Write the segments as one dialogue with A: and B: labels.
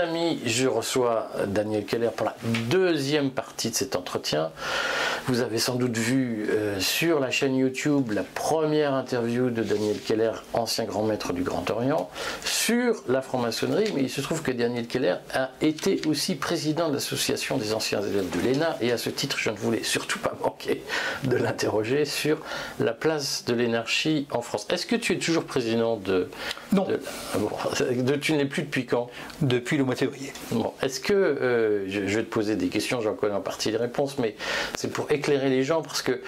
A: Amis, je reçois Daniel Keller pour la deuxième partie de cet entretien. Vous avez sans doute vu euh, sur la chaîne YouTube la première interview de Daniel Keller, ancien grand maître du Grand Orient, sur la franc-maçonnerie, mais il se trouve que Daniel Keller a été aussi président de l'association des anciens élèves de l'ENA, et à ce titre, je ne voulais surtout pas manquer de l'interroger sur la place de l'énergie en France. Est-ce que tu es toujours président de...
B: Non.
A: de, tu n'es plus depuis quand?
B: Depuis le mois de février.
A: Bon, est-ce que, euh, je, vais te poser des questions, j'en connais en partie les réponses, mais c'est pour éclairer les gens, parce que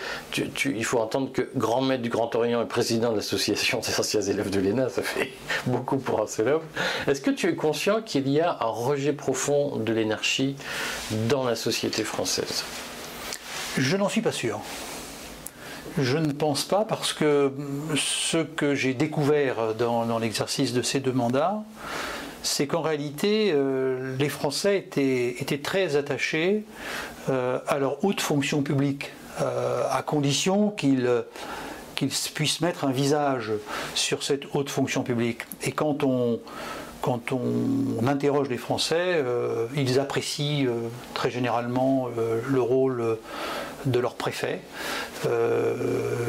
A: il faut entendre que grand maître du Grand Orient et président de l'association des anciens élèves de l'ENA, ça fait beaucoup pour un seul homme. Est-ce que tu es conscient qu'il y a un rejet profond de l'énergie dans la société française?
B: Je n'en suis pas sûr. Je ne pense pas parce que ce que j'ai découvert dans l'exercice de ces deux mandats, c'est qu'en réalité, euh, les Français étaient, très attachés euh, à leur haute fonction publique, euh, à condition qu'ils puissent mettre un visage sur cette haute fonction publique. Et quand on, quand on, interroge les Français, ils apprécient très généralement le rôle de leur préfet. Euh,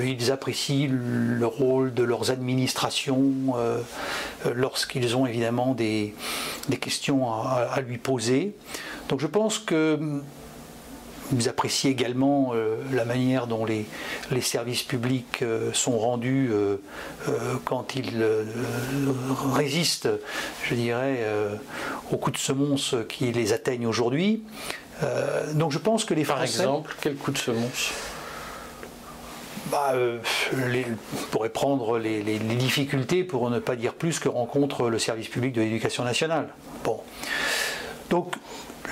B: ils apprécient le rôle de leurs administrations euh, lorsqu'ils ont évidemment des, questions à, lui poser. Donc je pense que ils apprécient également euh, la manière dont les, les services publics sont rendus quand ils résistent, je dirais, aux coups de semonce qui les atteignent aujourd'hui.
A: Euh, donc je pense que les Par exemple, quel coup de semonce
B: bah, euh, on pourrait prendre les, difficultés, pour ne pas dire plus, que rencontre le service public de l'éducation nationale. Bon. Donc,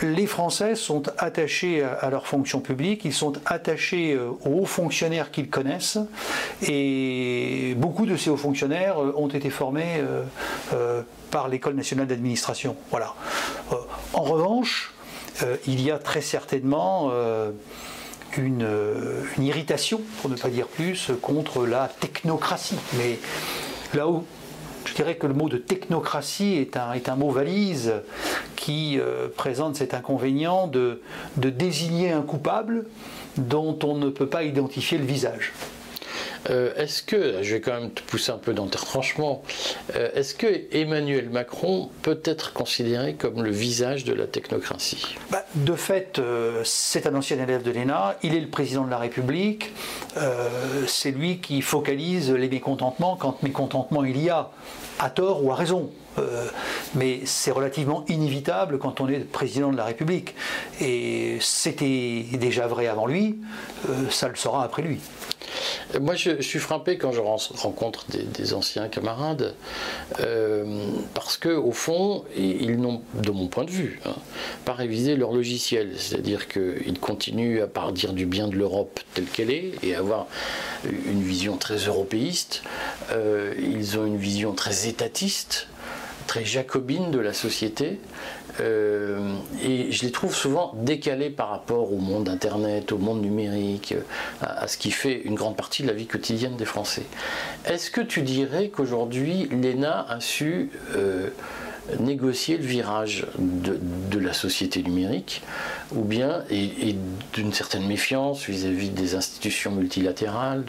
B: les Français sont attachés à, leur fonction publique, ils sont attachés euh, aux hauts fonctionnaires qu'ils connaissent, et beaucoup de ces hauts fonctionnaires ont été formés par l'École nationale d'administration. Voilà. en revanche, euh, il y a très certainement euh, une, irritation, pour ne pas dire plus, contre la technocratie. Mais là où je dirais que le mot de technocratie est un, mot valise qui euh, présente cet inconvénient de désigner un coupable dont on ne peut pas identifier le visage.
A: Euh, est-ce que, je vais quand même te pousser un peu dans tes retranchements, euh, est-ce que Emmanuel Macron peut être considéré comme le visage de la technocratie?
B: Bah, De fait, euh, c'est un ancien élève de l'ENA, il est le président de la République, c'est lui qui focalise les mécontentements quand mécontentement il y a, à tort ou à raison. mais c'est relativement inévitable quand on est président de la République. Et c'était déjà vrai avant lui, ça le sera après lui.
A: Moi, je, suis frappé quand je rencontre des, anciens camarades, euh, parce que au fond, ils n'ont, de mon point de vue, hein, pas révisé leur logiciel. C'est-à-dire qu'ils continuent à part dire du bien de l'Europe telle qu'elle est et avoir une vision très européiste. Euh, ils ont une vision très étatiste très jacobine de la société. Euh, et je les trouve souvent décalés par rapport au monde Internet, au monde numérique, à, ce qui fait une grande partie de la vie quotidienne des Français. Est-ce que tu dirais qu'aujourd'hui, l'ENA a su euh, négocier le virage de, la société numérique, ou bien, et, d'une certaine méfiance vis-à-vis des institutions multilatérales,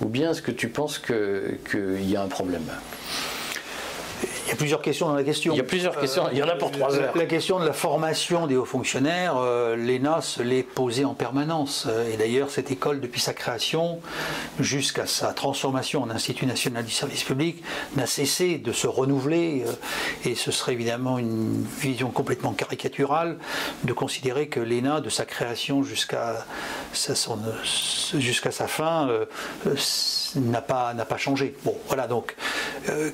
A: ou bien est-ce que tu penses qu'il y a un problème?
B: Il y a plusieurs questions dans la question.
A: Il y a plusieurs questions, il y en a pour trois heures.
B: La, question de la formation des hauts fonctionnaires, euh, l'ENA se l'est posée en permanence. Et d'ailleurs, cette école, depuis sa création jusqu'à sa transformation en Institut national du service public, n'a cessé de se renouveler. Euh, et ce serait évidemment une vision complètement caricaturale de considérer que l'ENA, de sa création jusqu'à sa, fin, euh, n'a pas, pas changé. Bon, voilà, donc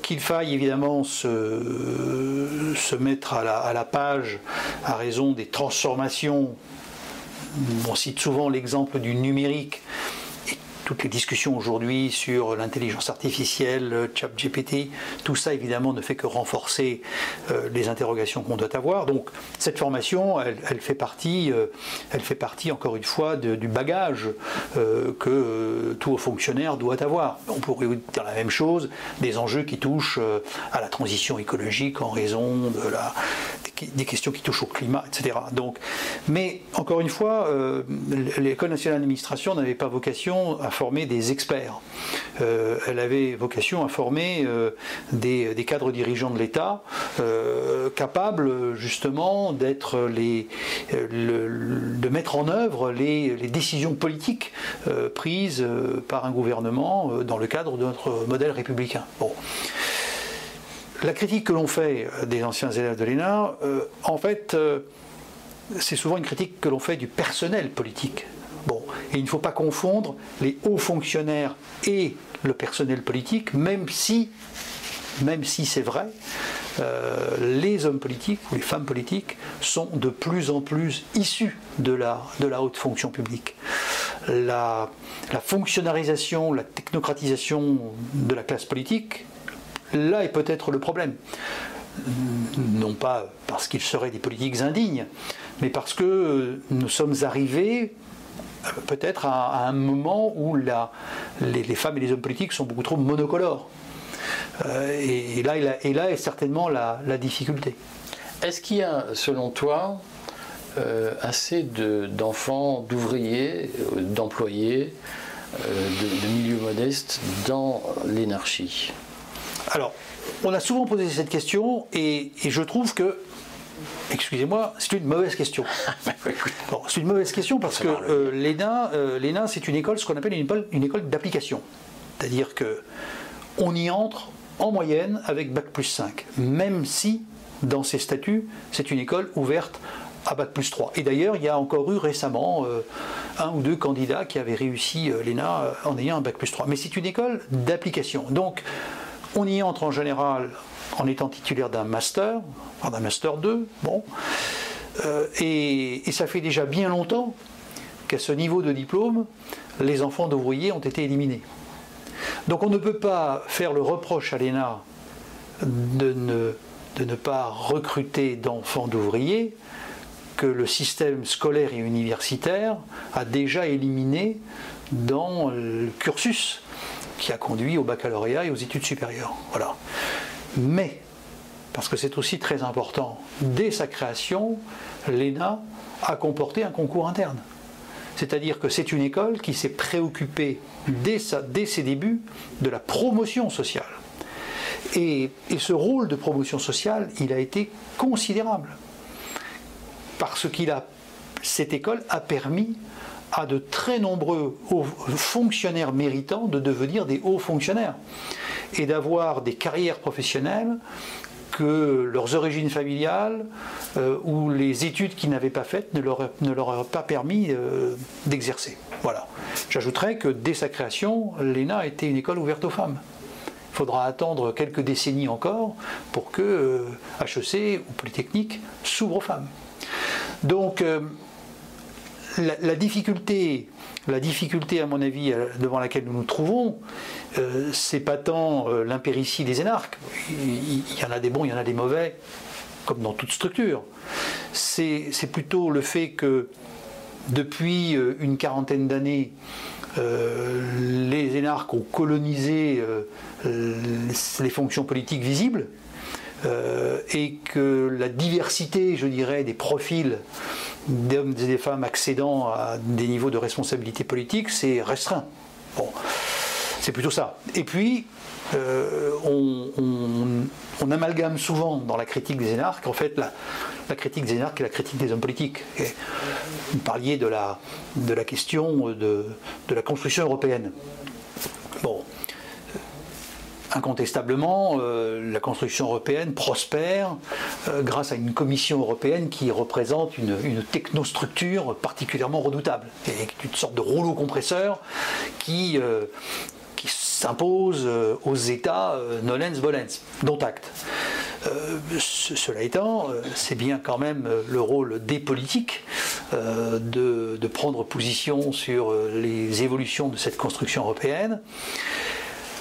B: qu'il faille évidemment se se, mettre à la, page à raison des transformations. On cite souvent l'exemple du numérique toutes les discussions aujourd'hui sur l'intelligence artificielle, ChatGPT, tout ça évidemment ne fait que renforcer euh, les interrogations qu'on doit avoir. Donc cette formation, elle, fait partie, euh, elle fait partie encore une fois du bagage euh, que tout fonctionnaire doit avoir. On pourrait dire la même chose des enjeux qui touchent à la transition écologique en raison de la des, questions qui touchent au climat, etc. Donc, mais encore une fois, euh, l'École nationale d'administration n'avait pas vocation à former des experts. Euh, elle avait vocation à former des, cadres dirigeants de l'État capables justement d'être les, de mettre en œuvre les, décisions politiques prises par un gouvernement dans le cadre de notre modèle républicain. Bon. La critique que l'on fait des anciens élèves de l'ENA, euh, en fait, euh, c'est souvent une critique que l'on fait du personnel politique. Et il ne faut pas confondre les hauts fonctionnaires et le personnel politique, même si, même si c'est vrai, euh, les hommes politiques ou les femmes politiques sont de plus en plus issus de la, de la haute fonction publique. La, la fonctionnalisation, la technocratisation de la classe politique Là est peut-être le problème. Non pas parce qu'ils seraient des politiques indignes, mais parce que nous sommes arrivés peut-être à, un moment où les, femmes et les hommes politiques sont beaucoup trop monocolores. Euh, et, là, et, là, est certainement la, difficulté.
A: Est-ce qu'il y a, selon toi, euh, assez d'enfants, d'ouvriers, d'employés, de, de milieux modestes dans l'énarchie?
B: Alors, on a souvent posé cette question et, je trouve que Excusez-moi, c'est une mauvaise question. c'est une mauvaise question parce que euh, euh, l'ENA, c'est une école, ce qu'on appelle une école, une école d'application. C'est-à-dire que on y entre en moyenne avec Bac plus 5, même si dans ses statuts, c'est une école ouverte à Bac plus 3. Et d'ailleurs, il y a encore eu récemment euh, un ou deux candidats qui avaient réussi l'ENA en ayant un Bac plus 3. Mais c'est une école d'application. Donc, on y entre en général en étant titulaire d'un master, d'un master 2, bon. Euh, et, ça fait déjà bien longtemps qu'à ce niveau de diplôme, les enfants d'ouvriers ont été éliminés. Donc on ne peut pas faire le reproche à l'ENA de ne, pas recruter d'enfants d'ouvriers que le système scolaire et universitaire a déjà éliminé dans le cursus qui a conduit au baccalauréat et aux études supérieures. Voilà. Mais, parce que c'est aussi très important, dès sa création, l'ENA a comporté un concours interne. C'est-à-dire que c'est une école qui s'est préoccupée dès, ses débuts de la promotion sociale. Et, et, ce rôle de promotion sociale, il a été considérable. Parce qu'il a, cette école a permis à de très nombreux hauts fonctionnaires méritants de devenir des hauts fonctionnaires et d'avoir des carrières professionnelles que leurs origines familiales euh, ou les études qu'ils n'avaient pas faites ne leur, ne pas permis euh, d'exercer. Voilà. J'ajouterais que dès sa création, l'ENA était une école ouverte aux femmes. Il faudra attendre quelques décennies encore pour que HEC euh, ou Polytechnique s'ouvre aux femmes. Donc, la, difficulté, la difficulté, à mon avis, euh, devant laquelle nous nous trouvons, euh, c'est pas tant euh, l'impéritie des énarques. Il, y en a des bons, il y en a des mauvais, comme dans toute structure. C'est plutôt le fait que depuis une quarantaine d'années, les énarques ont colonisé les fonctions politiques visibles et que la diversité, je dirais, des profils d'hommes et des femmes accédant à des niveaux de responsabilité politique, c'est restreint. Bon, c'est plutôt ça. Et puis, euh, on, amalgame souvent dans la critique des énarques, en fait, la, critique des énarques et la critique des hommes politiques. vous parliez de la, de la question de, de la construction européenne. Incontestablement, euh, la construction européenne prospère euh, grâce à une commission européenne qui représente une, technostructure particulièrement redoutable, une sorte de rouleau compresseur qui, euh, s'impose aux États nolens volens, dont acte. cela étant, c'est bien quand même le rôle des politiques de, prendre position sur les évolutions de cette construction européenne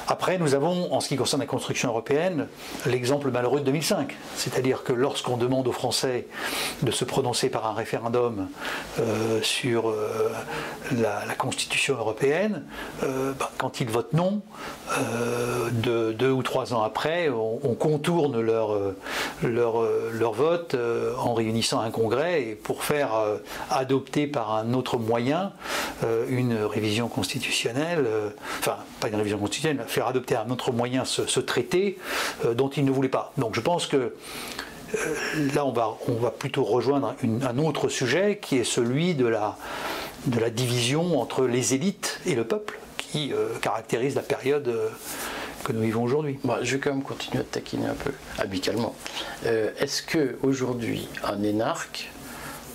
B: Après, nous avons, en ce qui concerne la construction européenne, l'exemple malheureux de 2005. C'est-à-dire que lorsqu'on demande aux Français de se prononcer par un référendum euh, sur euh, la, Constitution européenne, euh, bah, quand ils votent non, deux ou trois ans après, on, contourne leur, leur, leur vote en réunissant un congrès et pour faire adopter par un autre moyen une révision constitutionnelle, enfin pas une révision constitutionnelle, faire adopter un autre moyen ce, traité dont ils ne voulaient pas. Donc je pense que là, on va, on va plutôt rejoindre un autre sujet qui est celui de la, de la division entre les élites et le peuple qui euh, caractérise la période euh, que nous vivons aujourd'hui.
A: je vais quand même continuer à taquiner un peu, amicalement. Euh, est-ce que aujourd'hui un énarque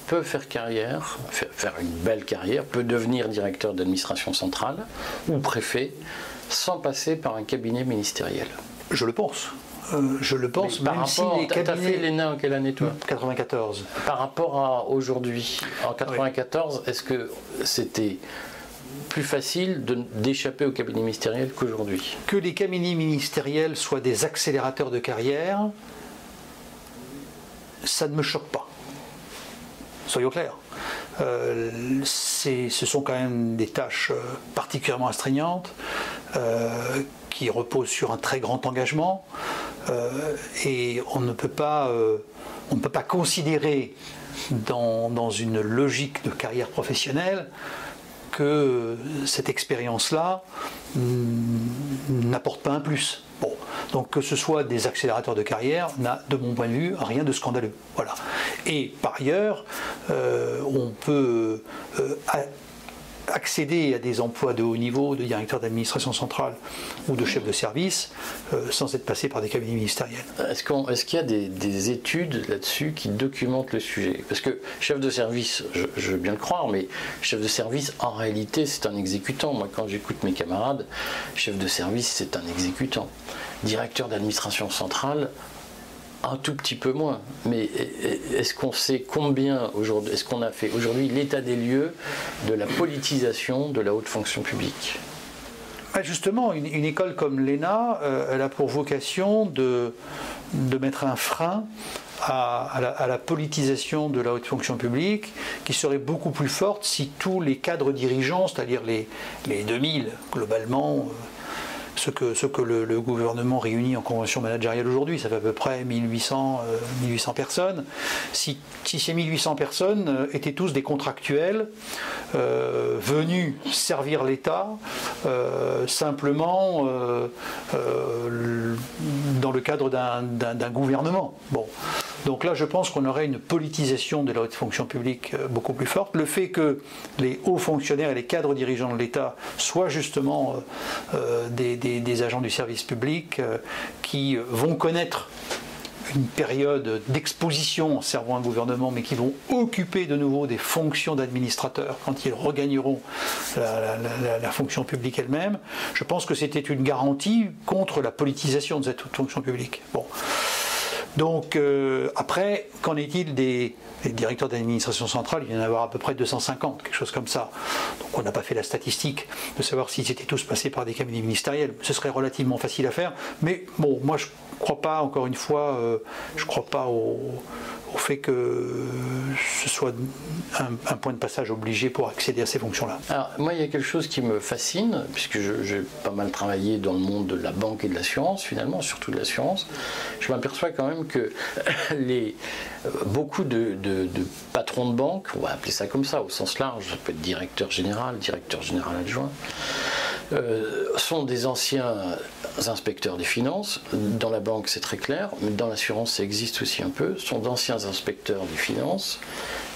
A: peut faire carrière, faire une belle carrière, peut devenir directeur d'administration centrale ou préfet sans passer par un cabinet ministériel
B: Je le pense. Euh, je le pense,
A: même si les cabinets... fait l'ENA en quelle année toi
B: 94.
A: Par rapport à aujourd'hui, en 94, est-ce que c'était plus facile d'échapper au cabinet ministériel qu'aujourd'hui?
B: Que les cabinets ministériels soient des accélérateurs de carrière, ça ne me choque pas. Soyons clairs. Euh, ce sont quand même des tâches euh, particulièrement astreignantes qui reposent sur un très grand engagement. Euh, et on ne peut pas, euh, on ne peut pas considérer dans, une logique de carrière professionnelle que cette expérience-là n'apporte pas un plus. Donc que ce soit des accélérateurs de carrière n'a, de mon point de vue, rien de scandaleux. Voilà. Et par ailleurs, euh, on peut accéder à des emplois de haut niveau, de directeur d'administration centrale ou de chef de service, euh, sans être passé par des cabinets ministériels.
A: Est-ce qu'il y a des, études là-dessus qui documentent le sujet? Parce que chef de service, je, veux bien le croire, mais chef de service, en réalité, c'est un exécutant. Moi, quand j'écoute mes camarades, chef de service, c'est un exécutant. Directeur d'administration centrale, un tout petit peu moins. Mais est-ce qu'on sait combien aujourd'hui, est-ce qu'on a fait aujourd'hui l'état des lieux de la politisation de la haute fonction publique?
B: Bah, Justement, une, école comme l'ENA, euh, elle a pour vocation de, de mettre un frein à, la, politisation de la haute fonction publique, qui serait beaucoup plus forte si tous les cadres dirigeants, c'est-à-dire les, les 2000 globalement, euh, ce que, le, gouvernement réunit en convention managériale aujourd'hui, ça fait à peu près 1800, 1800 euh, personnes. Si, ces 1800 personnes euh, étaient tous des contractuels euh, venus servir l'État simplement dans le cadre d'un gouvernement. Bon. Donc là, je pense qu'on aurait une politisation de la haute fonction publique euh, beaucoup plus forte. Le fait que les hauts fonctionnaires et les cadres dirigeants de l'État soient justement euh, euh, des, agents du service public qui vont connaître une période d'exposition en servant un gouvernement, mais qui vont occuper de nouveau des fonctions d'administrateurs quand ils regagneront la, fonction publique elle-même, je pense que c'était une garantie contre la politisation de cette fonction publique. Bon. Donc euh, après, qu'en est-il des, directeurs d'administration centrale? Il y en a avoir à peu près 250, quelque chose comme ça. Donc on n'a pas fait la statistique de savoir s'ils étaient tous passés par des cabinets ministériels. Ce serait relativement facile à faire. Mais bon, moi je ne crois pas, encore une fois, euh, je ne crois pas au au fait que ce soit un, point de passage obligé pour accéder à ces fonctions-là.
A: Alors, moi, il y a quelque chose qui me fascine, puisque j'ai pas mal travaillé dans le monde de la banque et de l'assurance, finalement, surtout de l'assurance. Je m'aperçois quand même que les, beaucoup de, patrons de banque, on va appeler ça comme ça, au sens large, ça peut être directeur général, directeur général adjoint, euh, sont des anciens inspecteurs des finances. Dans la banque, c'est très clair, mais dans l'assurance, ça existe aussi un peu. sont d'anciens inspecteurs des finances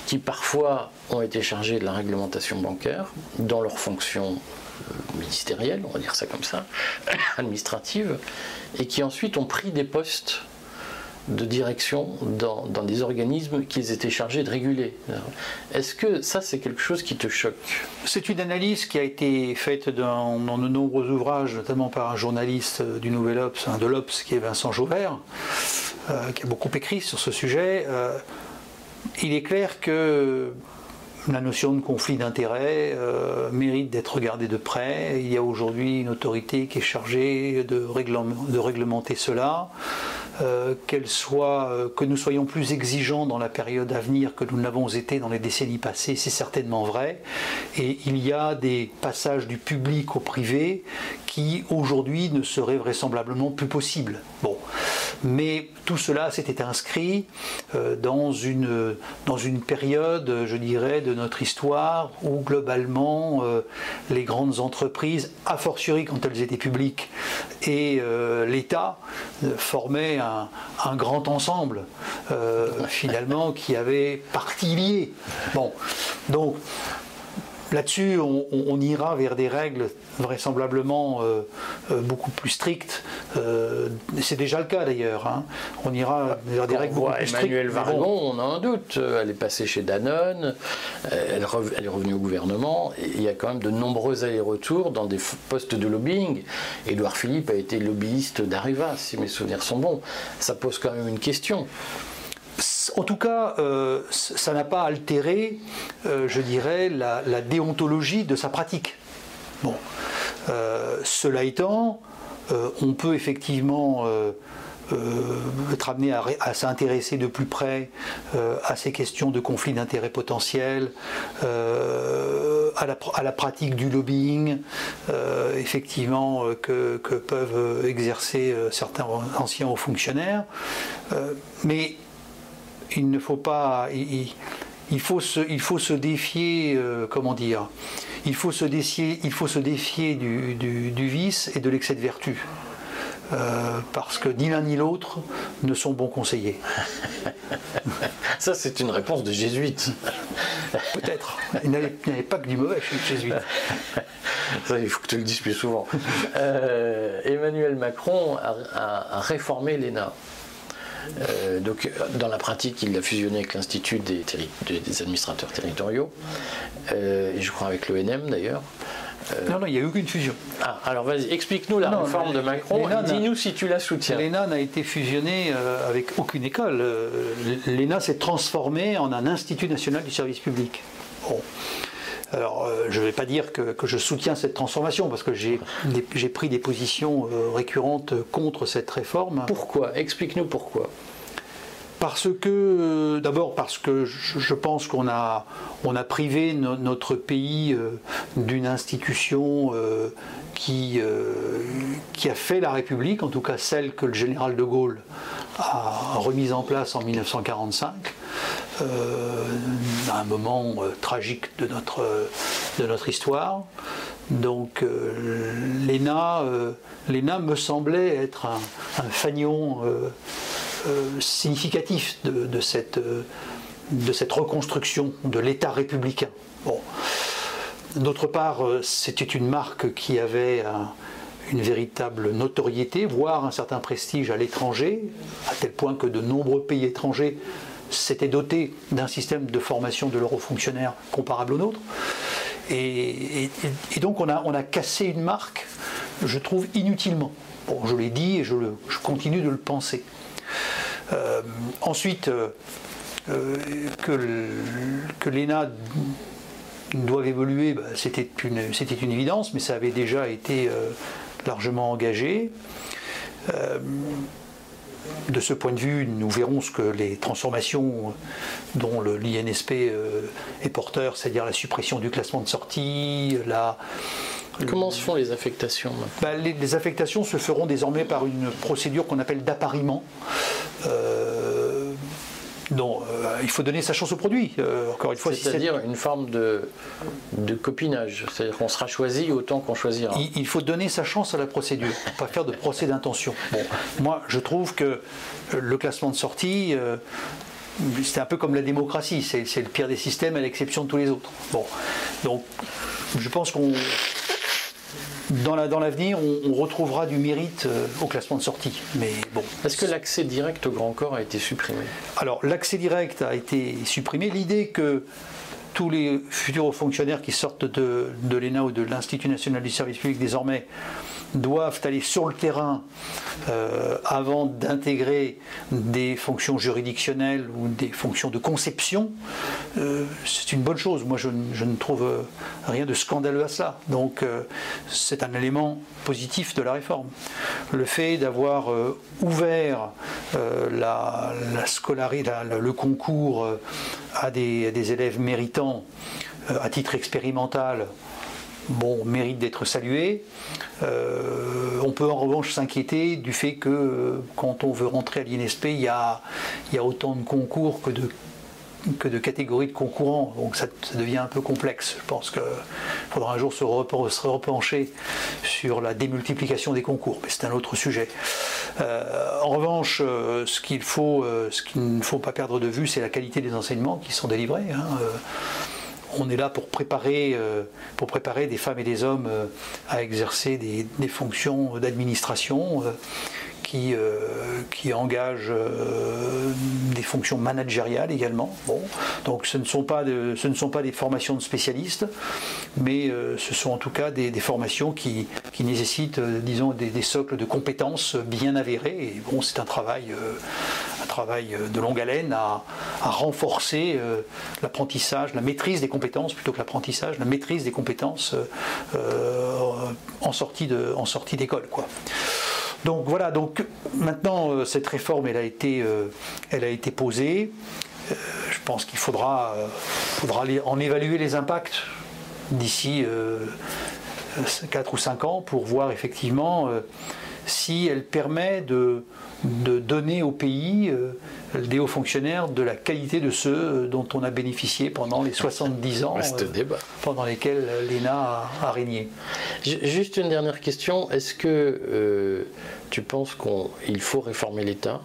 A: qui parfois ont été chargés de la réglementation bancaire dans leurs fonctions euh, ministérielles, on va dire ça comme ça, administratives, et qui ensuite ont pris des postes de direction dans, des organismes qu'ils étaient chargés de réguler. Est-ce que ça, c'est quelque chose qui te choque?
B: C'est une analyse qui a été faite dans, de nombreux ouvrages, notamment par un journaliste du Nouvel Ops, de l'Ops, qui est Vincent Jauvert, euh, qui a beaucoup écrit sur ce sujet. Euh, il est clair que la notion de conflit d'intérêts euh, mérite d'être regardée de près. Il y a aujourd'hui une autorité qui est chargée de réglementer cela. Euh, qu'elle soit, euh, que nous soyons plus exigeants dans la période à venir que nous ne l'avons été dans les décennies passées, c'est certainement vrai. Et il y a des passages du public au privé qui aujourd'hui ne seraient vraisemblablement plus possibles. Bon. Mais tout cela s'était inscrit euh, dans, une, dans une période, je dirais, de notre histoire où globalement euh, les grandes entreprises, a fortiori quand elles étaient publiques, et euh, l'État formaient un, un, grand ensemble, finalement, qui avait partie liée. Bon, donc Là-dessus, on, ira vers des règles vraisemblablement euh, euh, beaucoup plus strictes. Euh, c'est déjà le cas d'ailleurs. Hein. On ira vers des règles beaucoup plus strictes.
A: Emmanuel Vargon, on a un doute. Elle est passée chez Danone, elle, est revenue au gouvernement. il y a quand même de nombreux allers-retours dans des postes de lobbying. Édouard Philippe a été lobbyiste d'Arriva, si mes souvenirs sont bons. Ça pose quand même une question
B: en tout cas, euh, ça n'a pas altéré, euh, je dirais, la, déontologie de sa pratique. Bon. Euh, cela étant, on peut effectivement être amené à, s'intéresser de plus près à ces questions de conflits d'intérêts potentiels, à la, pratique du lobbying, effectivement, que, que, peuvent exercer certains anciens hauts fonctionnaires. mais il ne faut pas. Il, faut, se, il faut se défier, euh, comment dire il faut se défier, il faut se défier du, vice et de l'excès de vertu. Euh, parce que ni l'un ni l'autre ne sont bons conseillers.
A: Ça, c'est une réponse de jésuite.
B: Peut-être. Il n'y avait, pas que du mauvais chez les jésuites.
A: Ça, il faut que tu le dises plus souvent. Euh, Emmanuel Macron a réformé l'ENA. Euh, donc, dans la pratique, il l'a fusionné avec l'Institut des, administrateurs territoriaux, euh, et je crois avec l'ONM d'ailleurs.
B: Euh, non, non, il n'y a eu aucune fusion.
A: Ah, alors vas-y, explique-nous la réforme de Macron, dis-nous si tu la soutiens.
B: L'ENA n'a été fusionné avec aucune école. L'ENA s'est transformé en un Institut national du service public. Bon. Alors, euh, je ne vais pas dire que, je soutiens cette transformation, parce que j'ai pris des positions euh, récurrentes contre cette réforme.
A: Pourquoi? Explique-nous pourquoi.
B: Parce que, euh, d'abord parce que je, pense qu'on a, on a privé notre pays d'une institution qui, qui a fait la République, en tout cas celle que le général de Gaulle a remise en place en 1945 euh, un moment euh, tragique de notre, de notre histoire. Donc euh, l'ENA, l'ENA me semblait être un, un fanion significatif de, cette, de cette reconstruction de l'État républicain. Bon. D'autre part, c'était une marque qui avait une véritable notoriété, voire un certain prestige à l'étranger, à tel point que de nombreux pays étrangers s'était doté d'un système de formation de l'eurofonctionnaire comparable au nôtre. Et, donc on a, cassé une marque, je trouve, inutilement. Bon, je l'ai dit et je, continue de le penser. Euh, ensuite, euh, euh, que, l'ENA doit évoluer, bah, c'était une, évidence, mais ça avait déjà été largement engagé de ce point de vue, nous verrons ce que les transformations dont l'INSP euh, est porteur, c'est-à-dire la suppression du classement de sortie, la,
A: Comment se font les affectations
B: bah, les, affectations se feront désormais par une procédure qu'on appelle d'appariement. Euh, non, euh, il faut donner sa chance au produit.
A: Euh, encore une fois, c'est-à-dire une forme de, de copinage. C'est-à-dire qu'on sera choisi autant qu'on choisira.
B: Il, faut donner sa chance à la procédure, pas faire de procès d'intention. Bon, moi, je trouve que le classement de sortie. Euh, c'est un peu comme la démocratie, c'est le pire des systèmes à l'exception de tous les autres. Bon, donc je pense qu'on dans l'avenir, on, retrouvera du mérite euh, au classement de sortie. Mais bon.
A: Est-ce que l'accès direct au grand corps a été supprimé?
B: Alors, l'accès direct a été supprimé. L'idée que tous les futurs fonctionnaires qui sortent de, l'ENA ou de l'Institut national du service public désormais doivent aller sur le terrain euh, avant d'intégrer des fonctions juridictionnelles ou des fonctions de conception, euh, c'est une bonne chose. Moi, je, ne trouve rien de scandaleux à cela. Donc, euh, c'est un élément positif de la réforme. Le fait d'avoir ouvert la, scolarité, le concours à des élèves méritants à titre expérimental, bon, mérite d'être salué. Euh, on peut en revanche s'inquiéter du fait que euh, quand on veut rentrer à l'INSP, il y a, autant de concours que de, catégories de concurrents. Donc ça, devient un peu complexe. Je pense qu'il faudra un jour se, repencher sur la démultiplication des concours, mais c'est un autre sujet. Euh, en revanche, ce qu'il faut, ce qu'il ne faut pas perdre de vue, c'est la qualité des enseignements qui sont délivrés. Hein on est là pour préparer, euh, pour des femmes et des hommes euh, à exercer des, fonctions d'administration euh, qui, engagent des fonctions managériales également. Donc ce ne, sont pas des formations de spécialistes, mais ce sont en tout cas des, formations qui, nécessitent, disons, des, socles de compétences bien avérés. Bon, c'est un travail, travail de longue haleine à, renforcer l'apprentissage, la maîtrise des compétences plutôt que l'apprentissage, la maîtrise des compétences euh, euh, en sortie en sortie d'école. Donc voilà, donc maintenant euh, cette réforme elle a été, elle a été posée. je pense qu'il faudra, faudra en évaluer les impacts d'ici 4 ou 5 ans pour voir effectivement si elle permet de, de donner au pays euh, des hauts fonctionnaires de la qualité de ceux dont on a bénéficié pendant les 70 ans euh, pendant lesquels l'ENA a, régné.
A: Juste une dernière question. Est-ce que euh, tu penses qu'il faut réformer l'État?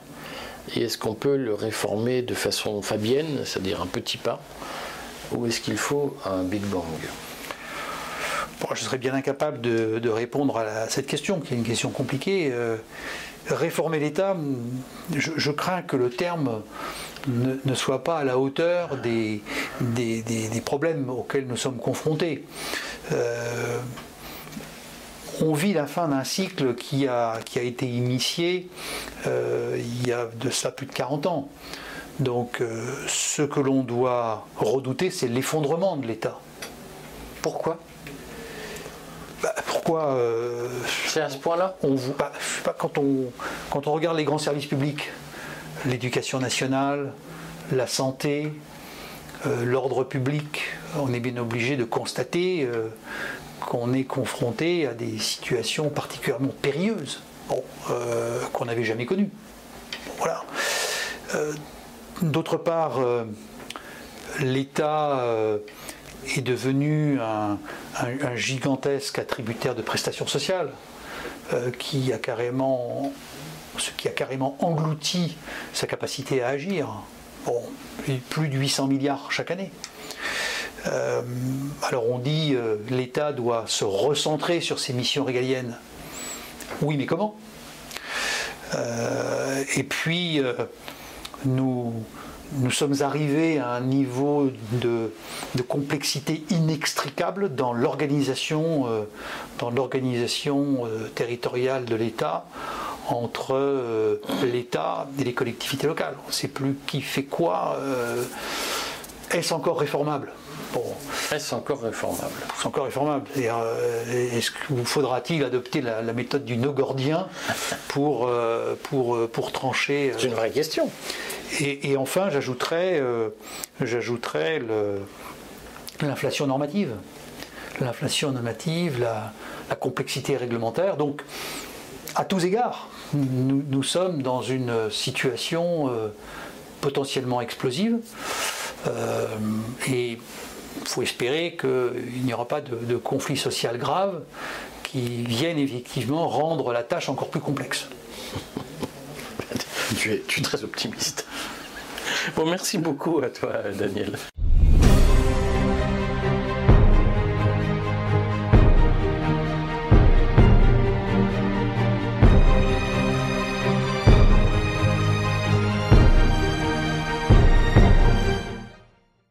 A: Et est-ce qu'on peut le réformer de façon fabienne, c'est-à-dire un petit pas, ou est-ce qu'il faut un Big Bang?
B: Je serais bien incapable de, répondre à, cette question, qui est une question compliquée. Euh, réformer l'État, je, crains que le terme ne, soit pas à la hauteur des, problèmes auxquels nous sommes confrontés. Euh, on vit la fin d'un cycle qui a, été initié euh, il y a de ça plus de 40 ans. Donc ce que l'on doit redouter, c'est l'effondrement de l'État. Pourquoi? Pourquoi
A: euh, C'est à ce point-là
B: on, bah, pas, quand, on, quand on regarde les grands services publics, l'éducation nationale, la santé, euh, l'ordre public, on est bien obligé de constater euh, qu'on est confronté à des situations particulièrement périlleuses qu'on n'avait jamais connues. Voilà. D'autre part, l'État est devenu un, gigantesque attributaire de prestations sociales euh, qui a carrément, ce qui a carrément englouti sa capacité à agir. Bon, plus de 800 milliards chaque année. Euh, alors on dit euh, l'État doit se recentrer sur ses missions régaliennes. Oui, mais comment? Et puis nous nous sommes arrivés à un niveau de, complexité inextricable dans l'organisation euh, dans l'organisation euh, territoriale de l'État entre euh, l'État et les collectivités locales. On ne sait plus qui fait quoi. Est-ce encore réformable?
A: Bon. Est-ce encore réformable?
B: C'est encore réformable? Est-ce qu'il faudra-t-il adopter la, méthode du no-gordien pour, pour, pour trancher
A: C'est une vraie question.
B: Et, enfin, j'ajouterais, euh, l'inflation normative. L'inflation normative, la, complexité réglementaire. Donc, à tous égards, nous, sommes dans une situation euh, potentiellement explosive. Euh, et il faut espérer qu'il n'y aura pas de, conflit social grave qui viennent effectivement rendre la tâche encore plus complexe.
A: Tu, es, très optimiste. Bon, merci beaucoup à toi, Daniel.